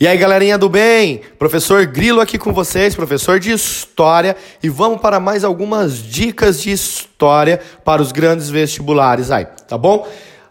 E aí, galerinha do bem? Professor Grilo aqui com vocês, professor de História, e vamos para mais algumas dicas de História para os grandes vestibulares aí, tá bom?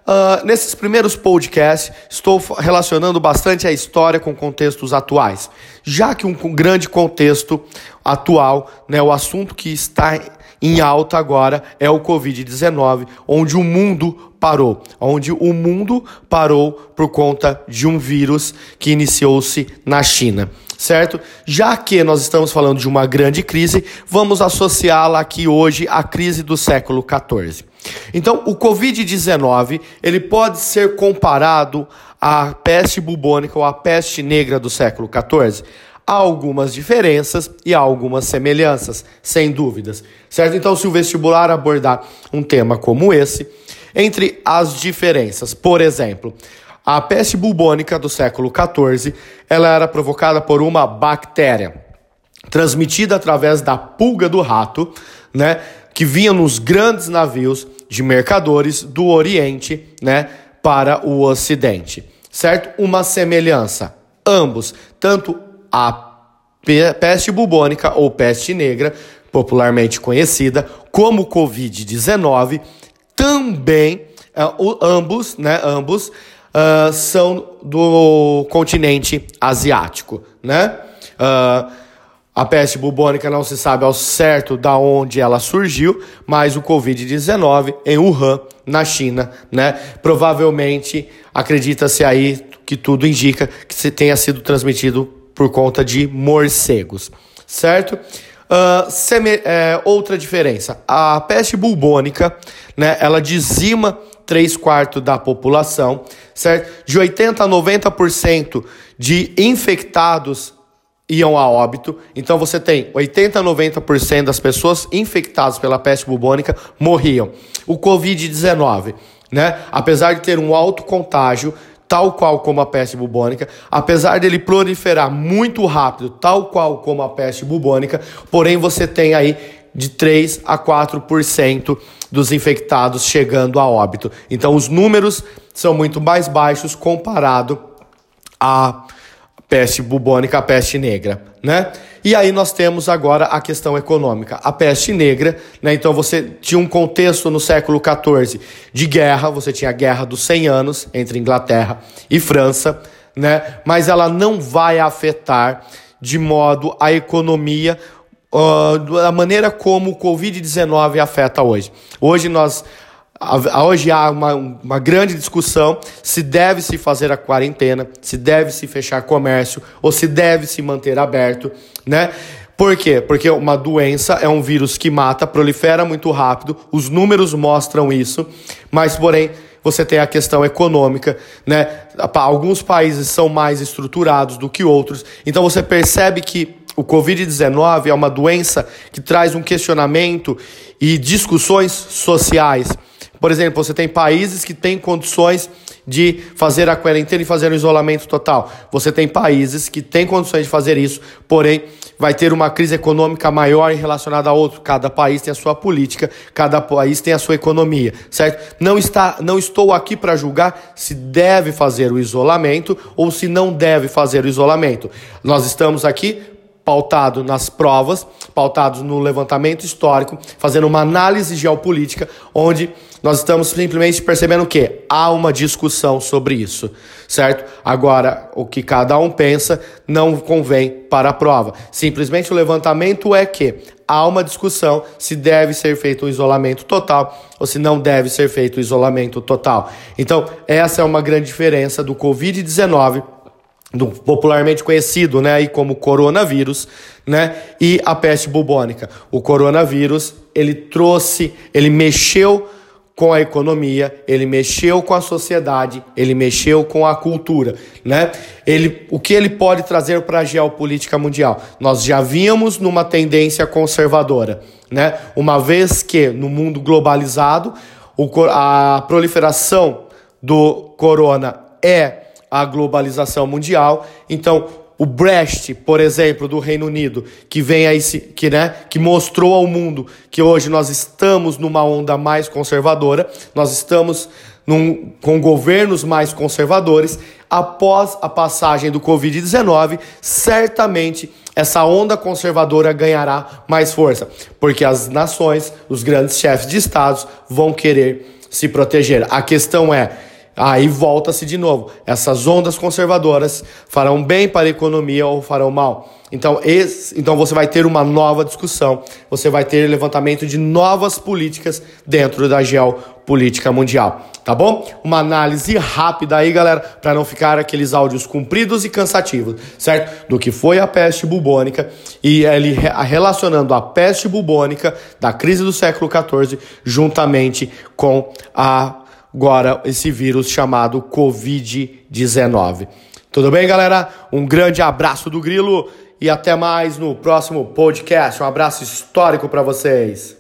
Uh, nesses primeiros podcasts, estou relacionando bastante a história com contextos atuais, já que um, grande contexto atual, né, o assunto que está em alta agora é o Covid-19, onde o mundo parou, onde o mundo parou por conta de um vírus que iniciou-se na China. Certo? Já que nós estamos falando de uma grande crise, vamos associá-la aqui hoje à crise do século XIV. Então, o Covid-19 ele pode ser comparado à peste bubônica ou à peste negra do século XIV. Há algumas diferenças e há algumas semelhanças, sem dúvidas, certo? Então, se o vestibular abordar um tema como esse, entre as diferenças, por exemplo, a peste bubônica do século XIV, ela era provocada por uma bactéria transmitida através da pulga do rato, né, que vinha nos grandes navios de mercadores do Oriente, né, para o Ocidente, certo? Uma semelhança, ambos, tanto a peste bubônica ou peste negra, popularmente conhecida como Covid-19, também uh, ambos, né, ambos uh, são do continente asiático, né? Uh, a peste bubônica não se sabe ao certo da onde ela surgiu, mas o Covid-19 em Wuhan, na China, né? Provavelmente acredita-se aí que tudo indica que tenha sido transmitido por conta de morcegos, certo? Uh, é, outra diferença, a peste bubônica, né, ela dizima 3 quartos da população, certo? De 80% a 90% de infectados iam a óbito. Então você tem 80 a 90% das pessoas infectadas pela peste bubônica morriam. O COVID-19, né? Apesar de ter um alto contágio, tal qual como a peste bubônica, apesar dele proliferar muito rápido, tal qual como a peste bubônica, porém você tem aí de 3 a 4% dos infectados chegando a óbito. Então os números são muito mais baixos comparado à peste bubônica, a peste negra, né? E aí nós temos agora a questão econômica. A peste negra, né? Então você tinha um contexto no século XIV de guerra, você tinha a Guerra dos 100 Anos entre Inglaterra e França, né? Mas ela não vai afetar de modo a economia uh, da maneira como o Covid-19 afeta hoje. Hoje nós Hoje há uma, uma grande discussão se deve se fazer a quarentena, se deve se fechar comércio ou se deve se manter aberto, né? Por quê? Porque uma doença é um vírus que mata, prolifera muito rápido, os números mostram isso, mas porém você tem a questão econômica, né? Alguns países são mais estruturados do que outros, então você percebe que o Covid-19 é uma doença que traz um questionamento e discussões sociais. Por exemplo, você tem países que têm condições de fazer a quarentena e fazer o isolamento total. Você tem países que têm condições de fazer isso, porém vai ter uma crise econômica maior relacionada a outro. Cada país tem a sua política, cada país tem a sua economia, certo? Não está, não estou aqui para julgar se deve fazer o isolamento ou se não deve fazer o isolamento. Nós estamos aqui pautado nas provas, pautados no levantamento histórico, fazendo uma análise geopolítica, onde nós estamos simplesmente percebendo que há uma discussão sobre isso, certo? Agora, o que cada um pensa não convém para a prova. Simplesmente o levantamento é que há uma discussão se deve ser feito o isolamento total ou se não deve ser feito o isolamento total. Então, essa é uma grande diferença do Covid-19 do popularmente conhecido, né, aí como coronavírus, né, e a peste bubônica. O coronavírus, ele trouxe, ele mexeu com a economia, ele mexeu com a sociedade, ele mexeu com a cultura, né? Ele, o que ele pode trazer para a geopolítica mundial? Nós já víamos numa tendência conservadora, né? Uma vez que no mundo globalizado, o, a proliferação do corona é a globalização mundial. Então, o Brecht, por exemplo, do Reino Unido, que vem aí que, né, que mostrou ao mundo que hoje nós estamos numa onda mais conservadora, nós estamos num, com governos mais conservadores, após a passagem do Covid-19, certamente essa onda conservadora ganhará mais força, porque as nações, os grandes chefes de estados vão querer se proteger. A questão é, aí volta-se de novo, essas ondas conservadoras farão bem para a economia ou farão mal? Então, esse, então você vai ter uma nova discussão, você vai ter levantamento de novas políticas dentro da geopolítica mundial, tá bom? Uma análise rápida aí, galera, para não ficar aqueles áudios compridos e cansativos, certo? Do que foi a peste bubônica e ele relacionando a peste bubônica da crise do século XIV juntamente com a agora esse vírus chamado COVID-19. Tudo bem, galera? Um grande abraço do Grilo e até mais no próximo podcast. Um abraço histórico para vocês.